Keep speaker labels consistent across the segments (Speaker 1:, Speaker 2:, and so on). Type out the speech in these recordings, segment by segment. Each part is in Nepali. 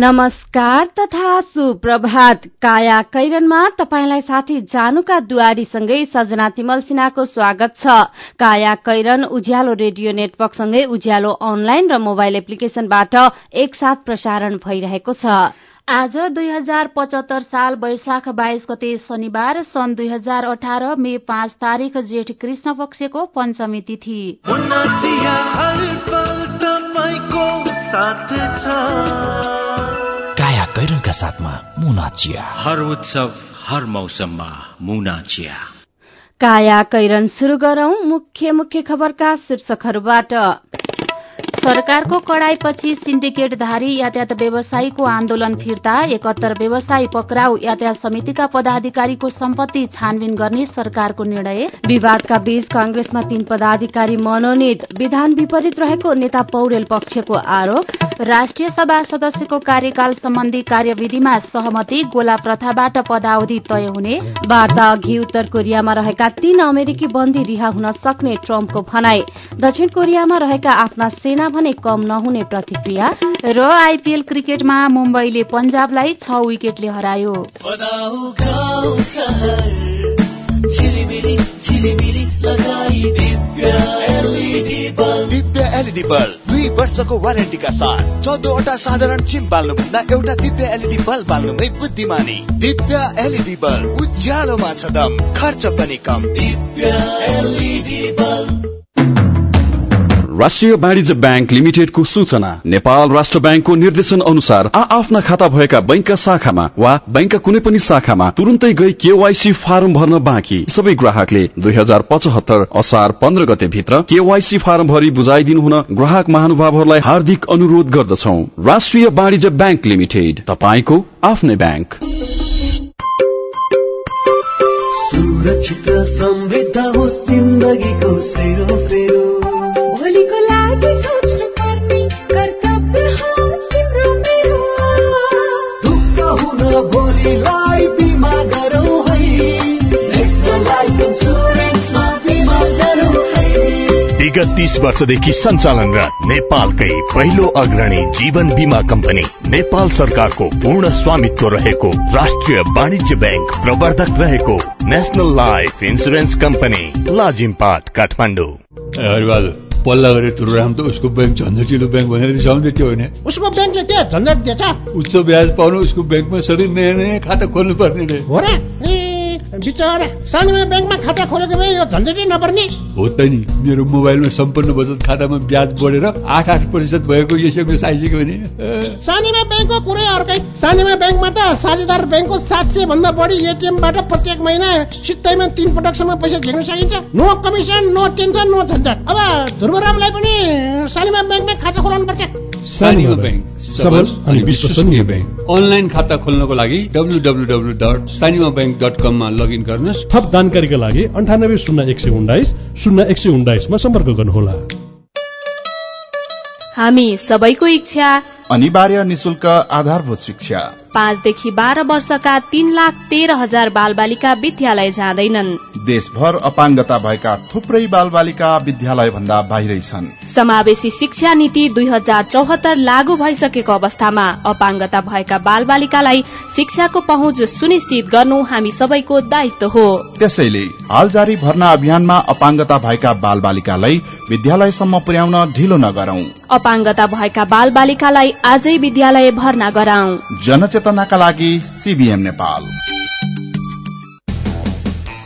Speaker 1: नमस्कार तथा सुप्रभात। काया कैरनमा तपाईँलाई साथी जानुका दुवारीसँगै सजना तिमल सिन्हाको स्वागत छ। काया कैरन उज्यालो रेडियो नेटवर्कसँगै उज्यालो अनलाइन र मोबाइल एप्लिकेशनबाट एकसाथ प्रसारण भइरहेको छ।
Speaker 2: आज दुई हजार पचहत्तर साल वैशाख बाइस गते शनिबार सन् दुई हजार अठार मे पाँच तारीक जेठ कृष्ण पक्षको पञ्चमी तिथि।
Speaker 3: काया साथमा मुना चिया।
Speaker 4: हर उत्सव हर मौसममा मुना चिया।
Speaker 1: काया कैरन शुरू गरौं मुख्य मुख्य खबरका शीर्षकहरूबाट।
Speaker 2: सरकारको कडाईपछि सिन्डिकेटधारी यातायात व्यवसायीको आन्दोलन फिर्ता एकहत्तर व्यवसायी पक्राउ यातायात समितिका पदाधिकारीको सम्पत्ति छानबिन गर्ने सरकारको निर्णय।
Speaker 1: विवादका बीच कंग्रेसमा तीन पदाधिकारी मनोनित विधान विपरीत रहेको नेता पौडेल पक्षको आरोप।
Speaker 2: राष्ट्रिय सभा सदस्यको कार्यकाल सम्बन्धी कार्यविधिमा सहमति गोला प्रथाबाट पदावधि तय हुने।
Speaker 1: वार्ता अघि उत्तर कोरियामा रहेका तीन अमेरिकी बन्दी रिहा हुन सक्ने ट्रम्पको भनाई। दक्षिण कोरियामा रहेका आफ्ना सेना भने कम नहुने प्रतिक्रिया
Speaker 2: र आइपीएल क्रिकेटमा मुम्बईले पञ्जाबलाई छ विकेटले हरायो।
Speaker 5: दिव्य एलइडी बल्ब दुई वर्षको वारेन्टीका साथ चौधवटा साधारण चिम बाल्नुभन्दा एउटा दिव्य एलइडी बल्ब बाल्नुमै बुद्धिमानी। दिव्य एलइडी बल्ब उज्यालोमा छ दम खर्च पनि कम। दिव्य एलइडी बल्ब।
Speaker 6: राष्ट्रिय वाणिज्य ब्याङ्क लिमिटेडको सूचना नेपाल राष्ट्र ब्याङ्कको निर्देशन अनुसार आ आफ्ना खाता भएका बैंकका शाखामा वा बैंकका कुनै पनि शाखामा तुरन्तै गई केवाईसी फारम भर्न बाँकी। सबै ग्राहकले दुई हजार पचहत्तर असार पन्ध्र गते भित्र केवाईसी फारम भरि बुझाइदिनु हुन ग्राहक महानुभावहरूलाई हार्दिक अनुरोध गर्दछौ। राष्ट्रिय वाणिज्य ब्याङ्क लिमिटेड तपाईँको आफ्नै ब्याङ्क।
Speaker 7: सुरक्षित समृद्ध होस् जिन्दगीको सेरो फेरो भोलिलाई बिमा गरौँ है। नेसनल लाइफ इन्सुरेन्समा बिमा गरौँ है।
Speaker 5: विगत तीस वर्षदेखि सञ्चालनरत नेपालकै पहिलो अग्रणी जीवन बीमा कम्पनी नेपाल सरकारको पूर्ण स्वामित्व रहेको राष्ट्रिय वाणिज्य ब्याङ्क प्रवर्धक रहेको national life insurance company Lazimpat Kathmandu.
Speaker 8: पल्ला गरेर तुरुराम त उसको ब्याङ्क झन्झटिलो ब्याङ्क भनेर रिसाउँदै थियो होइन।
Speaker 9: उसको ब्याङ्क चाहिँ के झन्झट दिएछ
Speaker 8: उच्च ब्याज पाउनु उसको ब्याङ्कमा सधैँ नयाँ नयाँ खाता खोल्नु पर्ने रे
Speaker 9: हो र। बिचरा सानोमा ब्याङ्कमा खाता खोलेको भए यो झन्झटै नपर्ने।
Speaker 8: हो त नि मेरो मोबाइलमा सम्पूर्ण बचत खातामा ब्याज बढेर आठ आठ प्रतिशत भएको एसएमएस आइसक्यो भने।
Speaker 9: सानीमा ब्याङ्कको कुरै अर्कै। सानीमा ब्याङ्कमा त साझेदार ब्याङ्कको सात सय भन्दा बढी एटिएमबाट प्रत्येक महिना सित्तैमा तीन पटकसम्म पैसा झिक्न सकिन्छ। No commission no tension no झन्झट। अब ध्रुवरामलाई पनि सानीमा ब्याङ्कमै खाता खोलाउनु पर्छ
Speaker 8: ब्याङ्क सबल अनि विश्वसनीय ब्याङ्क अनलाइन खाता खोल्नको लागि W W W dot Sanima bank dot कममा लगइन गर्नुहोस्।
Speaker 10: थप जानकारीका लागि अन्ठानब्बे शून्य एक सय उन्नाइस शून्य एक सय उन्नाइसमा सम्पर्क गर्नुहोला।
Speaker 2: हामी सबैको इच्छा
Speaker 11: अनिवार्य निशुल्क आधारभूत शिक्षा।
Speaker 2: पाँचदेखि बाह्र वर्षका तीन लाख तेह्र हजार बालबालिका विद्यालय जाँदैनन्।
Speaker 11: देशभर अपाङ्गता भएका थुप्रै बालबालिका विद्यालय भन्दा बाहिरै छन्।
Speaker 2: समावेशी शिक्षा नीति दुई हजार चौहत्तर लागू भइसकेको अवस्थामा अपाङ्गता भएका बालबालिकालाई शिक्षाको पहुँच सुनिश्चित गर्नु हामी सबैको दायित्व हो।
Speaker 11: त्यसैले हाल जारी भर्ना अभियानमा अपाङ्गता भएका बालबालिकालाई विद्यालयसम्म पुर्याउन ढिलो नगरौं।
Speaker 2: अपाङ्गता भएका बालबालिकालाई आजै विद्यालय भर्ना गराउँ
Speaker 11: जनचेतनाका लागि सीबीएम नेपाल।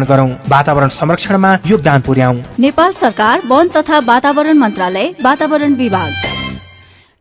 Speaker 12: गरौं। वातावरण संरक्षणमा योगदान पुर्याउ।
Speaker 13: नेपाल सरकार वन तथा वातावरण मन्त्रालय वातावरण विभाग।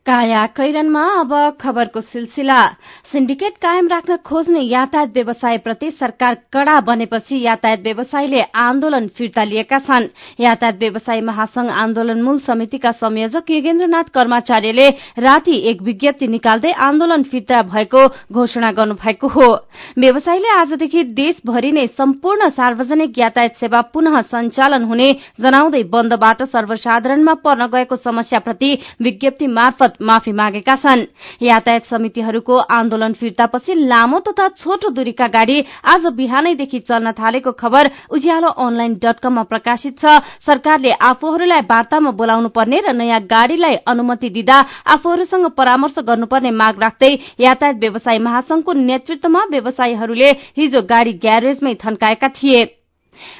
Speaker 1: काया कैरनमा अब खबरको सिलसिला। सिन्डिकेट कायम राख्न खोज्ने यातायात व्यवसायप्रति सरकार कड़ा बनेपछि यातायात व्यवसायीले आन्दोलन फिर्ता लिएका छन्। यातायात व्यवसायी महासंघ आन्दोलन मूल समितिका संयोजक योगेन्द्रनाथ कर्माचार्यले राति एक विज्ञप्ति निकाल्दै आन्दोलन फिर्ता भएको घोषणा गर्नुभएको हो। व्यवसायीले आजदेखि देशभरि नै सम्पूर्ण सार्वजनिक यातायात सेवा पुनः सञ्चालन हुने जनाउँदै बन्दबाट सर्वसाधारणमा पर्न गएको समस्याप्रति विज्ञप्ति मार्फत माफी मागेका छन्। यातायात समितिहरूको आन्दोलन आन्दोलन फिर्तापछि लामो तथा छोटो दूरीका गाड़ी आज बिहानैदेखि चल्न थालेको खबर उज्यालो अनलाइन डट कममा प्रकाशित छ। सरकारले आफूहरूलाई वार्तामा बोलाउनु पर्ने र नयाँ गाड़ीलाई अनुमति दिँदा आफूहरूसँग परामर्श गर्नुपर्ने माग राख्दै यातायात व्यवसायी महासंघको नेतृत्वमा व्यवसायीहरूले हिजो गाड़ी ग्यारेजमै थन्काएका थिए।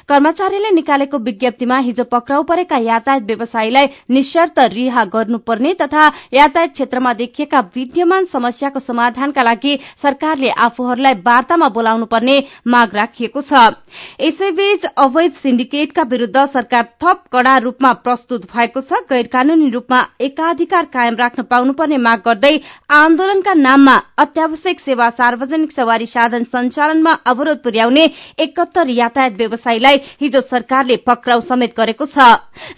Speaker 1: कर्मचारीले निकालेको विज्ञप्तिमा हिजो पक्राउ परेका यातायात व्यवसायीलाई निशर्त रिहा गर्नुपर्ने तथा यातायात क्षेत्रमा देखिएका विद्यमान समस्याको समाधानका लागि सरकारले आफूहरूलाई वार्तामा बोलाउनु पर्ने माग राखिएको छ। यसैबीच अवैध सिन्डिकेटका विरूद्ध सरकार थप कड़ा रूपमा प्रस्तुत भएको छ। गैर कानूनी रूपमा एकाधिकार कायम राख्न पाउनुपर्ने माग गर्दै आन्दोलनका नाममा अत्यावश्यक सेवा सार्वजनिक सवारी साधन सञ्चालनमा अवरोध पुर्याउने एकहत्तर यातायात व्यवसायीलाई हिजो सरकारले पक्राउ समेत गरेको छ।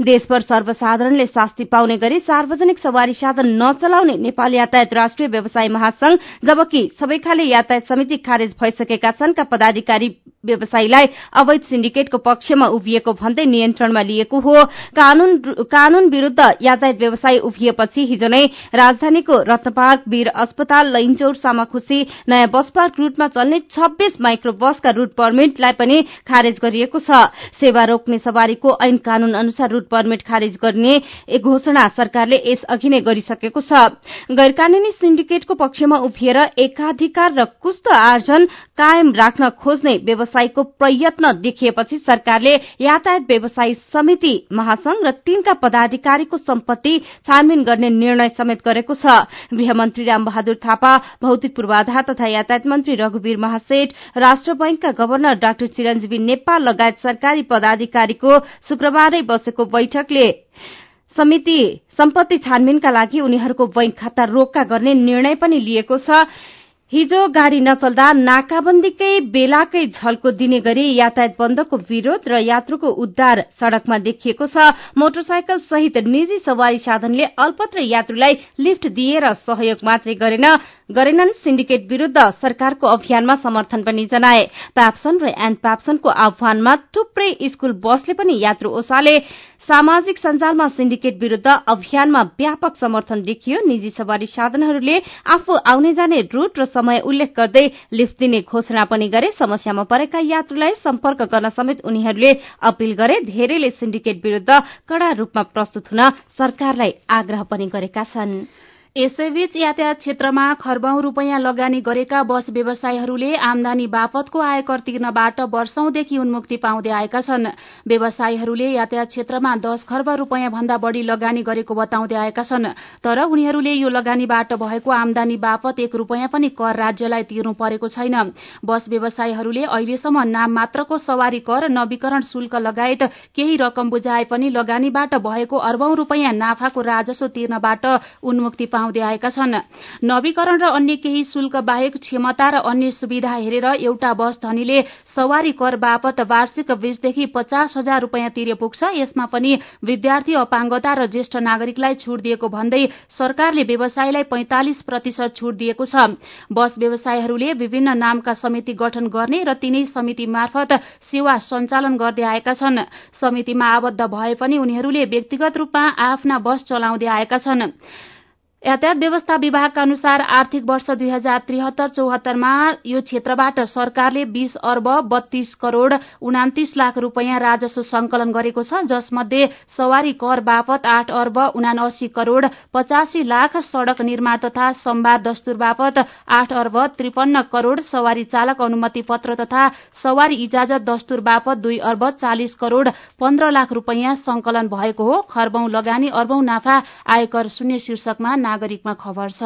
Speaker 1: देशभर सर्वसाधारणले शास्ति पाउने गरी सार्वजनिक सवारी साधन नचलाउने नेपाल यातायात राष्ट्रिय व्यवसाय महासंघ जबकि सबै खाले यातायात समिति खारेज भइसकेका छन् का पदाधिकारी व्यवसायीलाई अवैध सिन्डिकेटको पक्षमा उभिएको भन्दै नियन्त्रणमा लिएको हो। कानून विरूद्ध यातायात व्यवसायी उभिएपछि हिजो नै राजधानीको रत्नपार्क वीर अस्पताल लैनचौर सामाखुशी नयाँ बस पार्क रूटमा चल्ने छब्बीस माइक्रो बसका रूट परमिटलाई पनि खारेज गरिएको छ। सेवा रोक्ने सवारीको ऐन कानून अनुसार रूट परमिट खारेज गर्ने घोषणा सरकारले यसअघि नै गरिसकेको छ। गैर कानूनी सिन्डिकेटको पक्षमा उभिएर एकाधिकार र कुस्त आर्जन कायम राख्न खोज्ने व्यवसायीको प्रयत्न देखिएपछि सरकारले यातायात व्यवसायी समिति महासंघ र तीनका पदाधिकारीको सम्पत्ति छानबिन गर्ने निर्णय समेत गरेको छ। गृहमन्त्री रामबहादुर थापा भौतिक पूर्वाधार तथा यातायात मन्त्री रघुवीर महासेठ राष्ट्र बैंकका गवर्नर डाक्टर चिरञ्जीवी नेपाल लगायत सरकारी पदाधिकारीको शुक्रबारै बसेको बैठकले समिति सम्पत्ति छानबिनका लागि उनीहरूको बैंक खाता रोक्का गर्ने निर्णय पनि लिएको छ। हिजो गाड़ी नचल्दा नाकाबन्दीकै बेलाकै झल्को दिने गरी यातायात बन्दको विरोध र यात्रुको उद्धार सड़कमा देखिएको छ। मोटरसाइकल सहित निजी सवारी साधनले अल्पत्र यात्रुलाई लिफ्ट दिएर सहयोग मात्रै गरेनन् सिन्डिकेट विरूद्ध सरकारको अभियानमा समर्थन पनि जनाए। प्याप्सन र एण्ड प्याप्सनको आह्वानमा थुप्रै स्कूल बसले पनि यात्रु ओसाले सामाजिक सञ्जालमा सिन्डिकेट विरूद्ध अभियानमा व्यापक समर्थन देखियो निजी सवारी साधनहरूले आफू आउने जाने रूट र समय उल्लेख गर्दै लिफ्ट दिने घोषणा पनि गरे। समस्यामा परेका यात्रुलाई सम्पर्क गर्न समेत उनीहरूले अपील गरे। धेरैले सिन्डिकेट विरूद्ध कड़ा रूपमा प्रस्तुत हुन सरकारलाई आग्रह पनि गरेका छनृ।
Speaker 2: यसैबीच यातायात क्षेत्रमा खर्बौं रूपियाँ लगानी गरेका बस व्यवसायीहरूले आमदानी बापतको आयकर तिर्नबाट वर्षौंदेखि उन्मुक्ति पाउँदै आएका छन्। व्यवसायीहरूले यातायात क्षेत्रमा दश खर्ब रूपियाँ भन्दा बढ़ी लगानी गरेको बताउँदै आएका छन्। तर उनीहरूले यो लगानीबाट भएको आमदानी बापत एक रूपियाँ पनि कर राज्यलाई तिर्नु परेको छैन। बस व्यवसायीहरूले अहिलेसम्म नाम मात्रको सवारी कर नवीकरण शुल्क लगायत केही रकम बुझाए पनि लगानीबाट भएको अर्बौं रूपियाँ नाफाको राजस्व तिर्नबाट उन्मुक्ति पाउँदै आएका छन्। नवीकरण र अन्य केही शुल्क बाहेक क्षमता र अन्य सुविधा हेरेर एउटा बस धनीले सवारी कर बापत वार्षिक बीसदेखि पचास हजार रूपियाँ तिरे पुग्छ। यसमा पनि विद्यार्थी अपाङ्गता र ज्येष्ठ नागरिकलाई छूट दिएको भन्दै सरकारले व्यवसायलाई पैंतालिस प्रतिशत छूट दिएको छ। बस व्यवसायीहरूले विभिन्न नामका समिति गठन गर्ने र तिनै समिति मार्फत सेवा सञ्चालन गर्दै आएका छन्। समितिमा आबद्ध भए पनि उनीहरूले व्यक्तिगत रूपमा आफ्ना बस चलाउँदै आएका छन्। यातायात व्यवस्था विभागका अनुसार आर्थिक वर्ष दुई हजार त्रिहत्तर चौहत्तरमा यो क्षेत्रबाट सरकारले बीस अर्ब बत्तीस करोड़ उनातिस लाख रूपियाँ राजस्व संकलन गरेको छ जसमध्ये सवारी कर बापत आठ अर्ब उनासी करोड़ पचासी लाख सड़क निर्माण तथा सम्वाद दस्तुर बापत आठ अर्ब त्रिपन्न करोड़ सवारी चालक अनुमति पत्र तथा सवारी इजाजत दस्तुर बापत दुई अर्ब चालिस करोड़ पन्ध्र लाख रूपियाँ संकलन भएको हो। खर्बौं लगानी अर्बौं नाफा आयकर शून्य शीर्षकमा नागरिकमा खबर छ।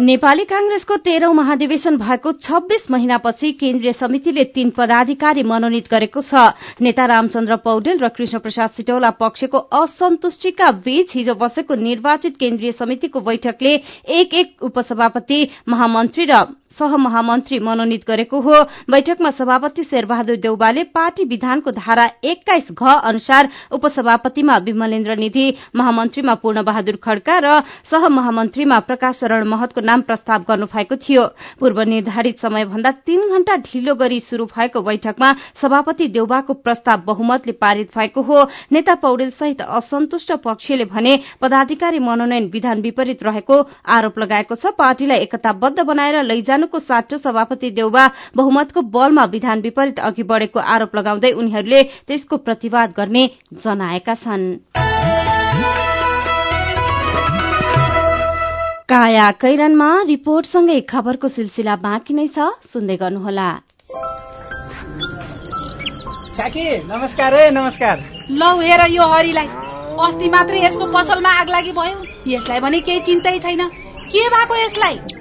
Speaker 1: नेपाली कांग्रेसको तेह्रौं महाधिवेशन भएको छब्बीस महिनापछि केन्द्रीय समितिले तीन पदाधिकारी मनोनित गरेको छ। नेता रामचन्द्र पौडेल र कृष्ण प्रसाद सिटौला पक्षको असन्तुष्टिका बीच हिजो बसेको निर्वाचित केन्द्रीय समितिको बैठकले एक एक उपसभापति महामन्त्री र सहमहामन्त्री मनोनित गरेको हो। बैठकमा सभापति शेरबहादुर देउबाले पार्टी विधानको धारा एक्काइस घ अनुसार उपसभापतिमा विमलेन्द्र निधि महामन्त्रीमा पूर्ण बहादुर खड्का र सहमहामन्त्रीमा प्रकाश शरण महतको नाम प्रस्ताव गर्नु भएको थियो। पूर्व निर्धारित समयभन्दा तीन घण्टा ढिलो गरी शुरू भएको बैठकमा सभापति देउबाको प्रस्ताव बहुमतले पारित भएको हो। नेता पौडेल सहित असन्तुष्ट पक्षले भने पदाधिकारी मनोनयन विधान विपरीत रहेको आरोप लगाएको छ। पार्टीलाई एकताबद्ध बनाएर लैजानु न्यायालयको साटो सभापति देउबा बहुमतको बलमा विधान विपरीत अघि बढ़ेको आरोप लगाउँदै उनीहरूले त्यसको प्रतिवाद गर्ने जनाएका छन्। काया कैरनमा रिपोर्टसँगै खबरको सिलसिला बाँकी नै छ सुन्दै गर्नुहोला।
Speaker 14: नमस्कार है नमस्कार।
Speaker 15: लौ हेर यो हरिलाई। अस्ति मात्रै यसको पसलमा आग लागि भयो। यसलाई भने केही चिन्तै छैन। के भएको यसलाई?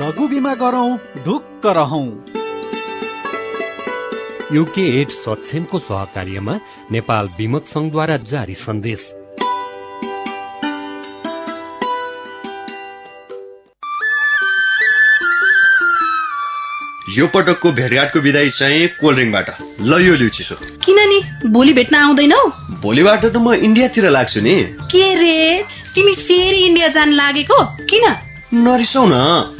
Speaker 16: लघु बिमा गरौँ ढुक्क रहौं।
Speaker 17: युके एड सक्षमको सहकार्यमा नेपाल विमक संघद्वारा जारी सन्देश।
Speaker 18: यो पटकको भेटघाटको विदाई चाहिँ कोल्ड ड्रिङ्कबाट ल यो लिउ चिसो
Speaker 15: किन नि भोलि भेट्न आउँदैनौ?
Speaker 18: भोलिबाट त म इन्डियातिर लाग्छु नि।
Speaker 15: के रे? तिमी फेरि इन्डिया जान लागेको? किन?
Speaker 18: नरिसाउ न।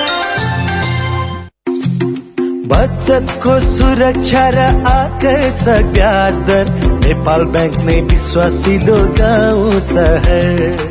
Speaker 7: बचतको सुरक्षा र आकर्षक ब्याज नेपाल ब्याङ्क नै विश्वासिलो गाउँ सहर।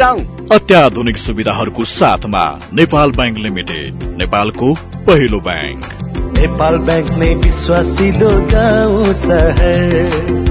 Speaker 5: अत्याधुनिक सुविधाहरूको साथमा नेपाल ब्याङ्क लिमिटेड नेपालको पहिलो ब्याङ्क।
Speaker 7: नेपाल ब्याङ्क नै विश्वासिलो गाउँ सहर।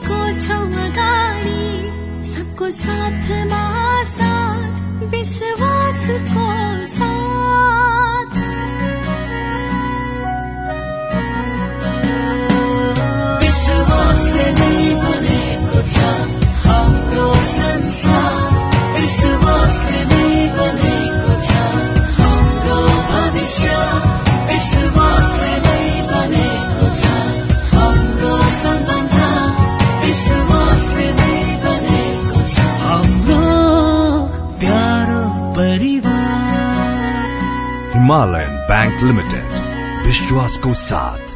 Speaker 19: बढेको छौँ अगाडि सबको साथमा
Speaker 20: हिमालयन बैंक लिमिटेड विश्वासको साथ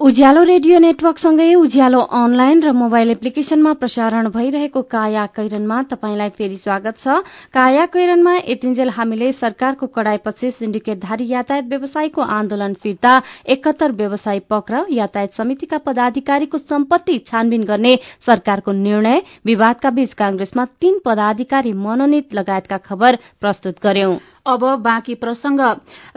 Speaker 1: उज्यालो रेडियो नेटवर्कसँगै उज्यालो अनलाइन र मोबाइल एप्लिकेशनमा प्रसारण भइरहेको काया कैरनमा तपाईंलाई फेरि स्वागत छ। काया कैरनमा यतिन्जेल हामीले सरकारको कडाईपछि सिन्डिकेटधारी यातायात व्यवसायीको आन्दोलन फिर्ता एकहत्तर व्यवसायी पक्राउ यातायात समितिका पदाधिकारीको सम्पत्ति छानबिन गर्ने सरकारको निर्णय विवादका बीच कांग्रेसमा तीन पदाधिकारी मनोनित लगायतका खबर प्रस्तुत गर्यौं।
Speaker 2: अब बाँकी प्रसंग।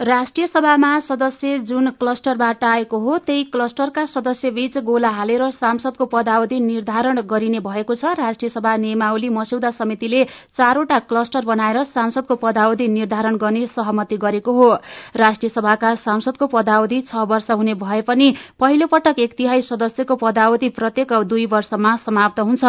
Speaker 2: राष्ट्रिय सभामा सदस्य जुन क्लस्टरबाट आएको हो त्यही क्लस्टरका सदस्य बीच गोला हालेर सांसदको पदावधि निर्धारण गरिने भएको छ। राष्ट्रिय सभा नियमावली मस्यौदा समितिले चारवटा क्लस्टर बनाएर सांसदको पदावधि निर्धारण गर्ने सहमति गरेको हो। राष्ट्रिय सभाका सांसदको पदावधि छ वर्ष हुने भए पनि पहिलो पटक एक तिहाई सदस्यको पदावधि प्रत्येक दुई वर्षमा समाप्त हुन्छ।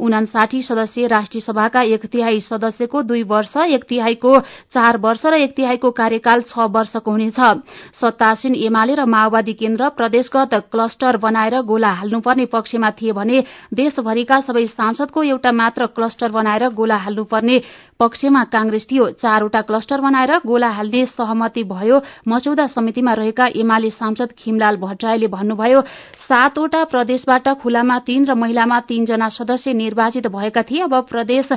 Speaker 2: उनासाठी सदस्यीय राष्ट्रिय सभाका एक तिहाई सदस्यको दुई वर्ष एक तिहाईको चार वर्ष र एक तिहाईको कार्यकाल छ वर्षको हुनेछ। सत्तासीन एमाले र माओवादी केन्द्र प्रदेशगत क्लस्टर बनाएर गोला हाल्नुपर्ने पक्षमा थिए भने देशभरिका सबै सांसदको एउटा मात्र क्लस्टर बनाएर गोला हाल्नुपर्ने पक्षमा कांग्रेस थियो। चारवटा क्लस्टर बनाएर गोला हाल्ने सहमति भयो। मचौदा समितिमा रहेका एमाले सांसद खिमलाल भट्टराईले भन्नुभयो सातवटा प्रदेशबाट खुलामा तीन र महिलामा तीनजना सदस्य निर्वाचित भएका थिए। अब प्रदेश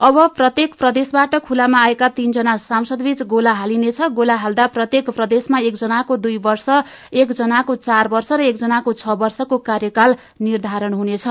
Speaker 2: अब प्रत्येक प्रदेशबाट खुलामा आएका तीनजना सांसदबीच गोला हालिनेछ। गोला हाल्दा प्रत्येक प्रदेशमा एकजनाको दुई वर्ष एकजनाको चार वर्ष र एकजनाको छ वर्षको कार्यकाल निर्धारण हुनेछ।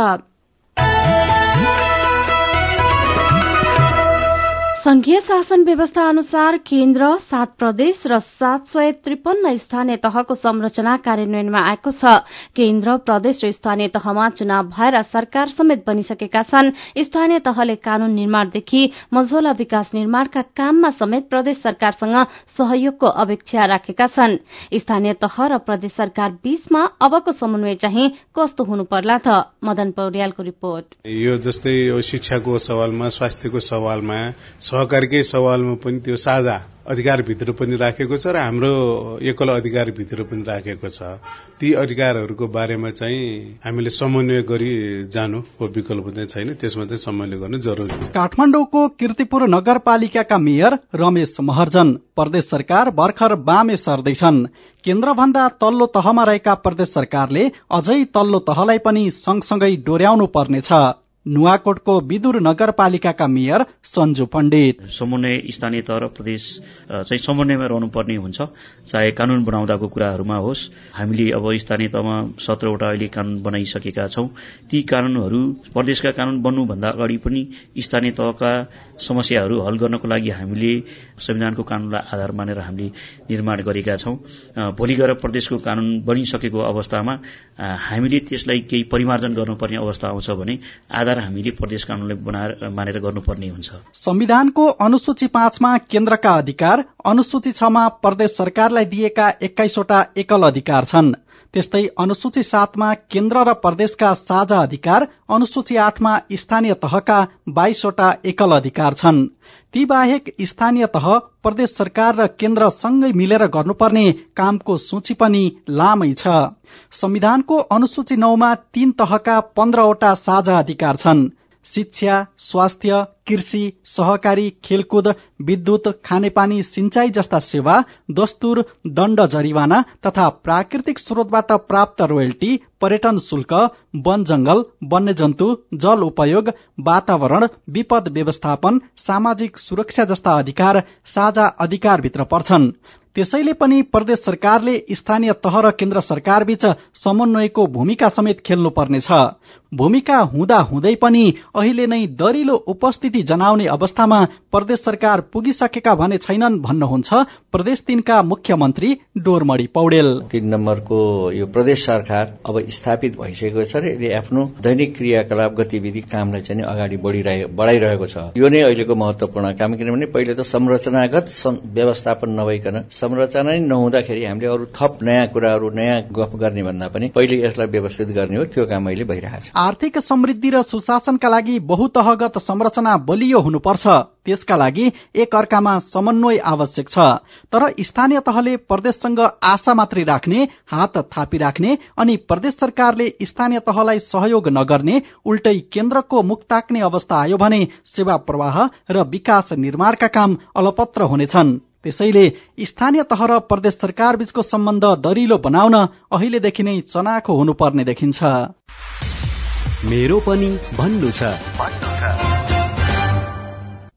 Speaker 1: संघीय शासन व्यवस्था अनुसार केन्द्र सात प्रदेश र सात सय त्रिपन्न स्थानीय तहको संरचना कार्यान्वयनमा आएको छ। केन्द्र प्रदेश र स्थानीय तहमा चुनाव भएर सरकार समेत बनिसकेका छन्। स्थानीय तहले कानून निर्माणदेखि मझौला विकास निर्माणका काममा समेत प्रदेश सरकारसँग सहयोगको अपेक्षा राखेका छन्। स्थानीय तह र प्रदेश सरकार बीचमा अबको समन्वय चाहिँ कस्तो हुनु पर्ला त? मदन पौड्यालको रिपोर्ट।
Speaker 21: यो जस्तै शिक्षाको सवालमा स्वास्थ्यको सवालमा सहकारीकै सवालमा पनि त्यो साझा अधिकारभित्र पनि राखेको छ र हाम्रो एकल अधिकारभित्र पनि राखेको छ। ती अधिकारहरूको बारेमा चाहिँ हामीले समन्वय गरी जानुको विकल्प चाहिँ छैन। त्यसमा चाहिँ समन्वय गर्नु जरुरी छ।
Speaker 22: काठमाडौँको किर्तिपुर नगरपालिकाका मेयर रमेश महर्जन प्रदेश सरकार भर्खर बामे सर्दैछन्। केन्द्रभन्दा तल्लो तहमा रहेका प्रदेश सरकारले अझै तल्लो तहलाई पनि सँगसँगै डोर्याउनु पर्नेछ। नुवाकोटको विदुर नगरपालिकाका मेयर सञ्जु पण्डित।
Speaker 23: समन्वय स्थानीय तह र प्रदेश चाहिँ समन्वयमा रहनुपर्ने हुन्छ। चाहे कानून बनाउँदाको कुराहरूमा होस् हामीले अब स्थानीय तहमा सत्रवटा अहिले कानून बनाइसकेका छौं। ती कानूनहरू प्रदेशका कानून बन्नुभन्दा अगाडि पनि स्थानीय तहका समस्याहरू हल गर्नको लागि हामीले संविधानको कानूनलाई आधार मानेर हामीले निर्माण गरेका छौं। भोलि गएर प्रदेशको कानून बनिसकेको अवस्थामा हामीले त्यसलाई केही परिमार्जन गर्नुपर्ने अवस्था आउँछ भने आधार हामीले प्रदेश कानूनले बनाएर मानेर गर्नुपर्ने हुन्छ।
Speaker 22: संविधानको अनुसूची पाँचमा केन्द्रका अधिकार अनुसूची छमा प्रदेश सरकारलाई दिएका एक्काइसवटा एकल अधिकार छन्। त्यस्तै अनुसूची सातमा केन्द्र र प्रदेशका साझा अधिकार अनुसूची आठमा स्थानीय तहका बाइसवटा एकल अधिकार छन्। ती बाहेक स्थानीय तह प्रदेश सरकार र केन्द्र सँगै मिलेर गर्नुपर्ने कामको सूची पनि लामै छ। संविधानको अनुसूची नौमा तीन तहका पन्ध्रवटा साझा अधिकार छन्। शिक्षा स्वास्थ्य कृषि सहकारी खेलकुद विद्युत खानेपानी सिंचाई जस्ता सेवा दस्तुर दण्ड जरिवाना तथा प्राकृतिक स्रोतबाट प्राप्त रोयल्टी पर्यटन शुल्क वन जंगल वन्यजन्तु जल उपयोग वातावरण विपद व्यवस्थापन सामाजिक सुरक्षा जस्ता अधिकार साझा अधिकारभित्र पर्छन्। त्यसैले पनि प्रदेश सरकारले स्थानीय तह र केन्द्र सरकारबीच समन्वयको भूमिका समेत खेल्नुपर्नेछ। भूमिका हुँदा हुँदै पनि अहिले नै दरिलो उपस्थिति जनाउने अवस्थामा प्रदेश सरकार पुगिसकेका भने छैनन् भन्नुहुन्छ प्रदेश तीनका मुख्यमन्त्री डोरमणि पौडेल।
Speaker 24: तीन नम्बरको यो प्रदेश सरकार अब स्थापित भइसकेको छ र यसले आफ्नो दैनिक क्रियाकलाप गतिविधि कामलाई चाहिँ अगाडि बढाइरहेको छ। यो नै अहिलेको महत्वपूर्ण काम किनभने पहिले त संरचनागत व्यवस्थापन नभइकन संरचना नै नहुँदाखेरि हामीले अरू थप नयाँ कुराहरू नयाँ गफ गर्ने भन्दा पनि पहिले यसलाई व्यवस्थित गर्ने हो त्यो काम अहिले भइरहेको छ।
Speaker 22: आर्थिक समृद्धि र सुशासनका लागि बहुतहगत संरचना बलियो हुनुपर्छ। त्यसका लागि एक अर्कामा समन्वय आवश्यक छ। तर स्थानीय तहले प्रदेशसँग आशा मात्रै राख्ने हात थापिराख्ने अनि प्रदेश सरकारले स्थानीय तहलाई सहयोग नगर्ने उल्टै केन्द्रको मुख ताक्ने अवस्था आयो भने सेवा प्रवाह र विकास निर्माणका काम अलपत्र हुनेछन्। त्यसैले स्थानीय तह र प्रदेश सरकार बीचको सम्बन्ध दरिलो बनाउन अहिलेदेखि नै चनाखो हुनुपर्ने देखिन्छ।
Speaker 25: मेरो पनि भन्नु छ।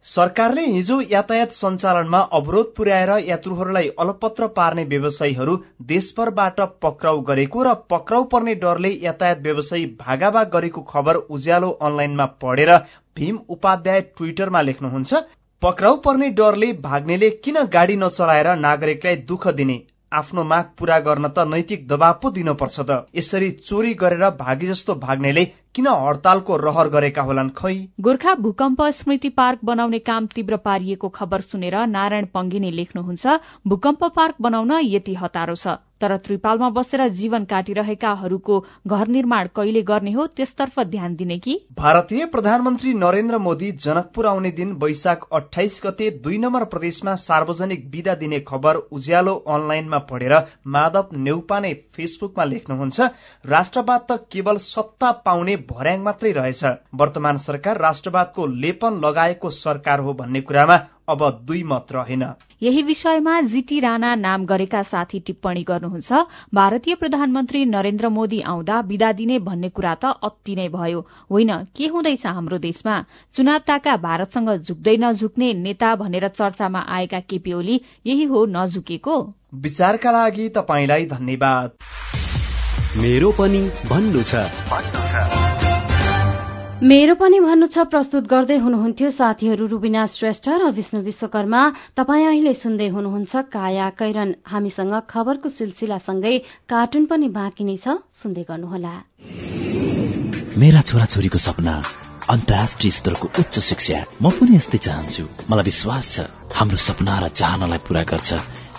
Speaker 25: सरकारले हिजो यातायात सञ्चालनमा अवरोध पुर्याएर यात्रुहरूलाई अलपत्र पार्ने व्यवसायीहरू देशभरबाट पक्राउ गरेको र पक्राउ पर्ने डरले यातायात व्यवसायी भागाभाग गरेको खबर उज्यालो अनलाइनमा पढेर भीम उपाध्याय ट्विटरमा लेख्नुहुन्छ पक्राउ पर्ने डरले भाग्नेले किन गाडी नचलाएर नागरिकलाई दुःख दिने? आफ्नो माग पूरा गर्न त नैतिक दबाव पो दिनुपर्छ त। यसरी चोरी गरेर भागी जस्तो भाग्नेले किन हड़तालको रहर गरेका होलान् खै?
Speaker 26: गोर्खा भूकम्प स्मृति पार्क बनाउने काम तीव्र पारिएको खबर सुनेर नारायण पङ्गिनी लेख्नुहुन्छ भूकम्प पार्क बनाउन यति हतारो छ। तर त्रिपालमा बसेर जीवन काटिरहेकाहरूको घर निर्माण कहिले गर्ने हो त्यसतर्फ ध्यान दिने कि?
Speaker 25: भारतीय प्रधानमन्त्री नरेन्द्र मोदी जनकपुर आउने दिन वैशाख अठाइस गते दुई नम्बर प्रदेशमा सार्वजनिक विदा दिने खबर उज्यालो अनलाइनमा पढेर माधव नेउपाने फेसबुकमा लेख्नुहुन्छ राष्ट्रवाद त केवल सत्ता पाउने भर्याङ मात्रै रहेछ। वर्तमान सरकार राष्ट्रवादको लेपन लगाएको सरकार हो भन्ने कुरामा अब दुई मत रहेन।
Speaker 26: यही विषयमा जीटी राणा नाम गरेका साथी टिप्पणी गर्नुहुन्छ। भारतीय प्रधानमन्त्री नरेन्द्र मोदी आउँदा विदा दिने भन्ने कुरा त अति नै भयो। होइन के हुँदैछ हाम्रो देशमा? चुनाव ताका भारतसँग झुक्दै नझुक्ने नेता भनेर चर्चामा आएका केपी ओली यही हो नझुकेको?
Speaker 25: विचारका लागि तपाईँलाई धन्यवाद।
Speaker 27: मेरो पनि भन्नु छ।
Speaker 1: मेरो पनि भन्नु छ प्रस्तुत गर्दै हुनुहुन्थ्यो साथीहरू रुबिना श्रेष्ठ र विष्णु विश्वकर्मा। तपाईँ अहिले सुन्दै हुनुहुन्छ काया कैरन। हामीसँग खबरको सिलसिलासँगै कार्टुन पनि बाँकी नै छ सुन्दै गर्नुहोला।
Speaker 28: मेरा छोराछोरीको सपना अन्तर्राष्ट्रिय स्तरको उच्च शिक्षा। म पनि यस्तै चाहन्छु। मलाई विश्वास छ हाम्रो सपना र चाहनालाई पूरा गर्छ।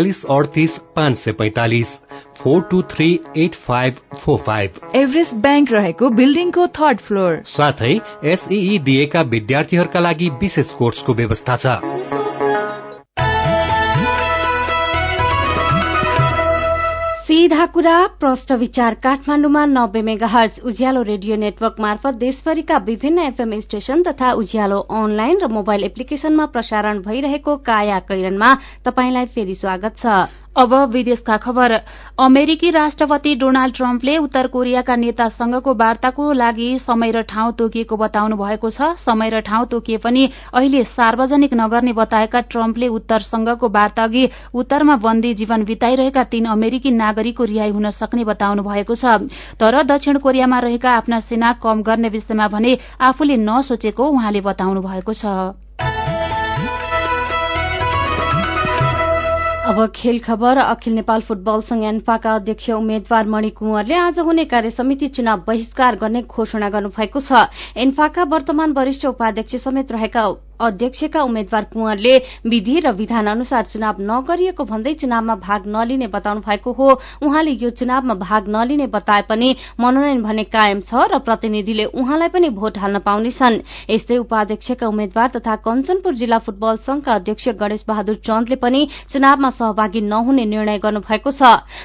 Speaker 29: बयालिस अडतिस पाँच सय पैतालिस four two three eight five four five
Speaker 26: Everest bank रहेको बिल्डिङको थर्ड फ्लोर
Speaker 29: साथै एसई दिएका विद्यार्थीहरूका लागि विशेष कोर्सको व्यवस्था छ
Speaker 1: सीधा कुरा प्रष्ट विचार काठमाण्डुमा नब्बे मेगाहर्ज उज्यालो रेडियो नेटवर्क मार्फत देशभरिका विभिन्न एफएम स्टेशन तथा उज्यालो अनलाइन र मोबाइल एप्लिकेशनमा प्रसारण भइरहेको काया कैरनमा तपाईंलाई फेरि स्वागत छ।
Speaker 2: अब विदेशका खबर। अमेरिकी राष्ट्रपति डोनाल्ड ट्रम्पले उत्तर कोरियाका नेतासँगको वार्ताको लागि समय र ठाउँ तोकिएको बताउनु भएको छ। समय र ठाउँ तोकिए पनि अहिले सार्वजनिक नगर्ने बताएका ट्रम्पले उत्तरसँगको वार्ता अघि उत्तरमा बन्दी जीवन बिताइरहेका तीन अमेरिकी नागरिकको रिहाई हुन सक्ने बताउनु भएको छ। तर दक्षिण कोरियामा रहेका आफ्ना सेना कम गर्ने विषयमा भने आफूले नसोचेको उहाँले बताउनु भएको छ।
Speaker 1: अब खेल खबर। अखिल नेपाल फुटबल संघ एन्फाका अध्यक्ष उम्मेद्वार मणि कुंवरले आज हुने कार्यसमिति चुनाव बहिष्कार गर्ने घोषणा गर्नुभएको छ। एन्फाका वर्तमान वरिष्ठ उपाध्यक्ष समेत रहेका अध्यक्षका उम्मेद्वार कुंवरले विधि र विधान अनुसार चुनाव नगरिएको भन्दै चुनावमा भाग नलिने बताउनु भएको हो। उहाँले यो चुनावमा भाग नलिने बताए पनि मनोनयन भने कायम छ र प्रतिनिधिले उहाँलाई पनि भोट हाल्न पाउनेछन्। यस्तै उपाध्यक्षका उम्मेद्वार तथा कञ्चनपुर जिल्ला फुटबल संघका अध्यक्ष गणेश बहादुर चन्दले पनि चुनावमा सहभागी नहुने निर्णय गर्नुभएको छ।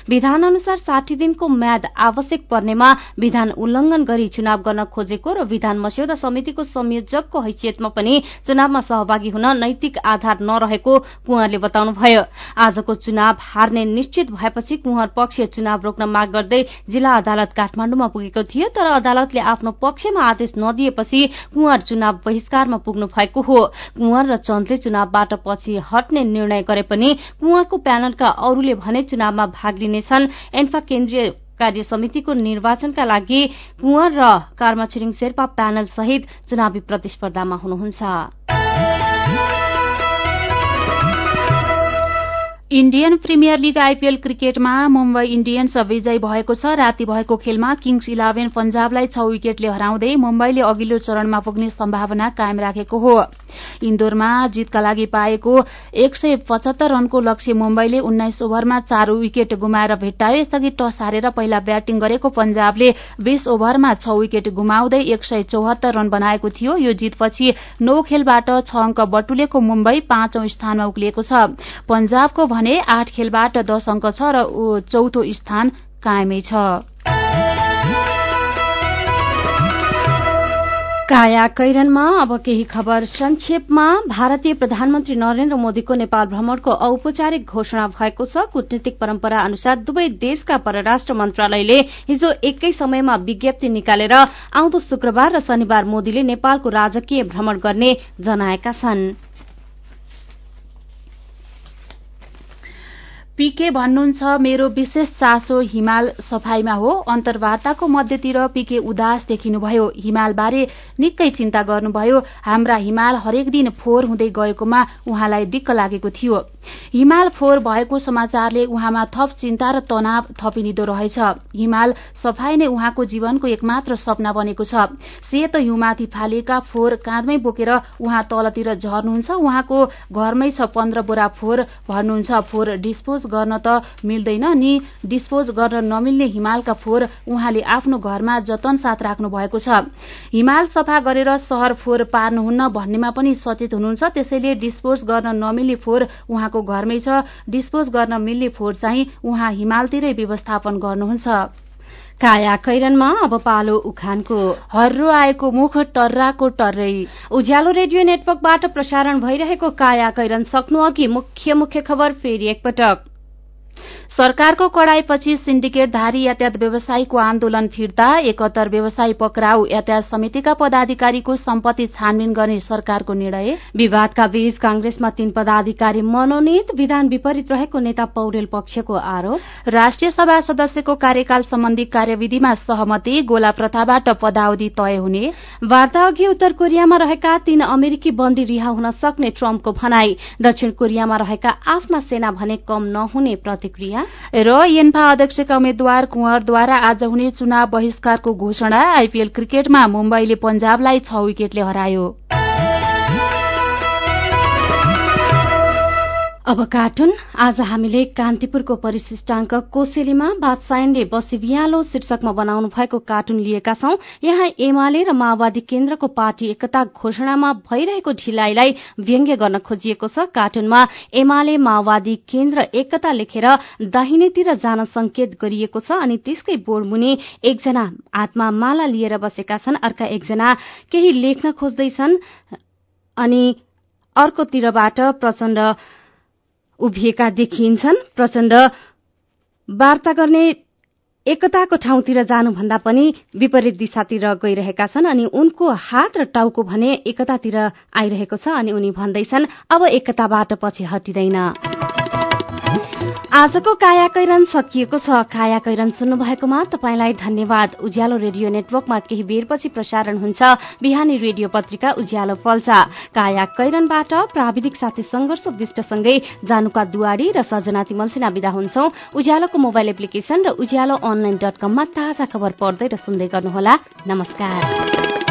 Speaker 1: विधान अनुसार साठी दिनको म्याद आवश्यक पर्नेमा विधान उल्लंघन गरी चुनाव गर्न खोजेको र विधान मस्यौदा समितिको संयोजकको हैसियतमा पनि चुनावमा सहभागी हुन नैतिक आधार नरहेको कुंवरले बताउनुभयो। आजको चुनाव हार्ने निश्चित भएपछि कुंवर पक्ष चुनाव रोक्न माग गर्दै जिल्ला अदालत काठमाण्डुमा पुगेको थियो तर अदालतले आफ्नो पक्षमा आदेश नदिएपछि कुंवर चुनाव बहिष्कारमा पुग्नु भएको हो। कुंवर र चन्दले चुनावबाट पछि हट्ने निर्णय गरे पनि कुंवरको प्यानलका अरूले भने चुनावमा भाग लिनेछन्। एन्फा केन्द्रीय कार्य समितिको निर्वाचनका लागि कुंवर र कार्मा छिरिङ शेर्पा प्यानल सहित चुनावी प्रतिस्पर्धामा हुनुहुन्छ।
Speaker 2: इण्डियन प्रिमियर लीग आइपीएल क्रिकेटमा मुम्बई इण्डियन्स विजयी भएको छ। राति भएको खेलमा किङ्स इलेभेन पञ्जाबलाई छ विकेटले हराउँदै मुम्बईले अघिल्लो चरणमा पुग्ने सम्भावना कायम राखेको हो। इन्दोरमा जीतका लागि पाएको एक सय पचहत्तर रनको लक्ष्य मुम्बईले उन्नाइस ओभरमा चार विकेट गुमाएर भेट्टायो। यसअघि टस हारेर पहिला ब्याटिङ गरेको पञ्जाबले बीस ओभरमा छ विकेट गुमाउँदै एक सय चौहत्तर रन बनाएको थियो। यो जीतपछि नौ खेलबाट छ अङ्क बटुलेको मुम्बई पाँचौं स्थानमा उक्लिएको छ। पञ्जाबको भने आठ खेलबाट दश अङ्क छ र चौथो स्थान कायमै छ।
Speaker 1: काया कैरनमा अब केही खबर संक्षेपमा। भारतीय प्रधानमन्त्री नरेन्द्र मोदीको नेपाल भ्रमणको औपचारिक घोषणा भएको छ। कूटनीतिक परम्परा अनुसार दुवै देशका परराष्ट्र मन्त्रालयले हिजो एकै समयमा विज्ञप्ति निकालेर आउँदो शुक्रबार र शनिबार मोदीले नेपालको राजकीय भ्रमण गर्ने जनाएका छन्।
Speaker 2: पीके भन्नुहुन्छ मेरो विशेष चासो हिमाल सफाईमा हो। अन्तर्वार्ताको मध्यतिर पीके उदास देखिनुभयो। हिमालबारे निकै चिन्ता गर्नुभयो। हाम्रा हिमाल हरेक दिन फोहोर हुँदै गएकोमा उहाँलाई दिक्क लागेको थियो। हिमाल फोहोर भएको समाचारले उहाँमा थप चिन्ता र तनाव थपिनिदो रहेछ। हिमाल सफाई नै उहाँको जीवनको एकमात्र सपना बनेको छ। सेतो हिउँमाथि फालिएका फोहोर काँधमै बोकेर उहाँ तलतिर झर्नुहुन्छ। उहाँको घरमै छ पन्ध्र बोरा फोहोर। भर्नुहुन्छ फोहोर डिस्पोज गर्न त मिल्दैन नि। डिस्पोज गर्न नमिल्ने हिमालका फोहोर उहाँले आफ्नो घरमा जतन साथ राख्नु भएको छ। हिमाल सफा गरेर शहर फोहोर पार्नुहुन्न भन्नेमा पनि सचेत हुनुहुन्छ। त्यसैले डिस्पोज गर्न नमिल्ने फोहोर उहाँको घरमै छ। डिस्पोज गर्न मिल्ने फोहोर चाहिँ उहाँ हिमालतिरै व्यवस्थापन गर्नुहुन्छ।
Speaker 1: काया कैरनमा अब पालो उखानको।
Speaker 2: हर्रो आएको मुख टर्राको टर्रै।
Speaker 1: उज्यालो रेडियो नेटवर्कबाट प्रसारण भइरहेको काया कैरन सक्नु अघि मुख्य मुख्य खबर फेरि एकपटक।
Speaker 2: सरकारको कडाईपछि सिन्डिकेटधारी यातायात व्यवसायीको आन्दोलन फिर्ता एकहत्तर व्यवसायी पक्राउ यातायात समितिका पदाधिकारीको सम्पत्ति छानबिन गर्ने सरकारको निर्णय।
Speaker 1: विवादका बीच कांग्रेसमा तीन पदाधिकारी मनोनित विधान विपरीत रहेको नेता पौडेल पक्षको आरोप।
Speaker 2: राष्ट्रिय सभा सदस्यको कार्यकाल सम्बन्धी कार्यविधिमा सहमति गोला प्रथाबाट पदावधि तय हुने।
Speaker 1: वार्ता अघि उत्तर कोरियामा रहेका तीन अमेरिकी बन्दी रिहा हुन सक्ने ट्रम्पको भनाई। दक्षिण कोरियामा रहेका आफ्ना सेना भने कम नहुने प्रतिक्रिया।
Speaker 2: र येन्फा अध्यक्षका उम्मेद्वार कुंवरद्वारा आज हुने चुनाव बहिष्कारको घोषणा आइपीएल क्रिकेटमा मुम्बईले पञ्जाबलाई छ विकेटले हरायो।
Speaker 1: अब कार्टुन। आज हामीले कान्तिपुरको परिशिष्टाङ्क कोसेलीमा बादशायनले बसिबियालो शीर्षकमा बनाउनु भएको कार्टुन लिएका छौं। यहाँ एमाले र माओवादी केन्द्रको पार्टी एकता घोषणामा भइरहेको ढिलाइलाई व्यङ्ग्य गर्न खोजिएको छ। कार्टुनमा एमाले माओवादी केन्द्र एकता लेखेर दाहिनेतिर जान संकेत गरिएको छ अनि त्यसकै बोर्डमुनि एकजना हातमा माला लिएर बसेका छन्। अर्का एकजना केही लेख्न खोज्दैछन् अनि अर्कोतिरबाट प्रचण्ड उभिएका देखिन्छन्। प्रचण्ड वार्ता गर्ने एकताको ठाउँतिर जानुभन्दा पनि विपरीत दिशातिर गइरहेका छन् अनि उनको हात र टाउको भने एकतातिर आइरहेको छ अनि उनी भन्दैछन् अब एकताबाट पछि हटिँदैन। आजको काया कैरन सकिएको छ। काया कैरन सुन्नु भएकोमा तपाईँलाई धन्यवाद। उज्यालो रेडियो नेटवर्कमा केही बेरपछि प्रसारण हुन्छ। बिहानी रेडियो पत्रिका उज्यालो फल्सा। काया कैरनबाट प्राविधिक साथी संघर्ष विष्टसँगै जानुका दुवारी र सजना तिमल्सिना विदा हुन्छौ। उज्यालोको मोबाइल एप्लिकेशन र उज्यालो अनलाइन डट कममा ताजा खबर पढ्दै र सुन्दै गर्नुहोला। नमस्कार।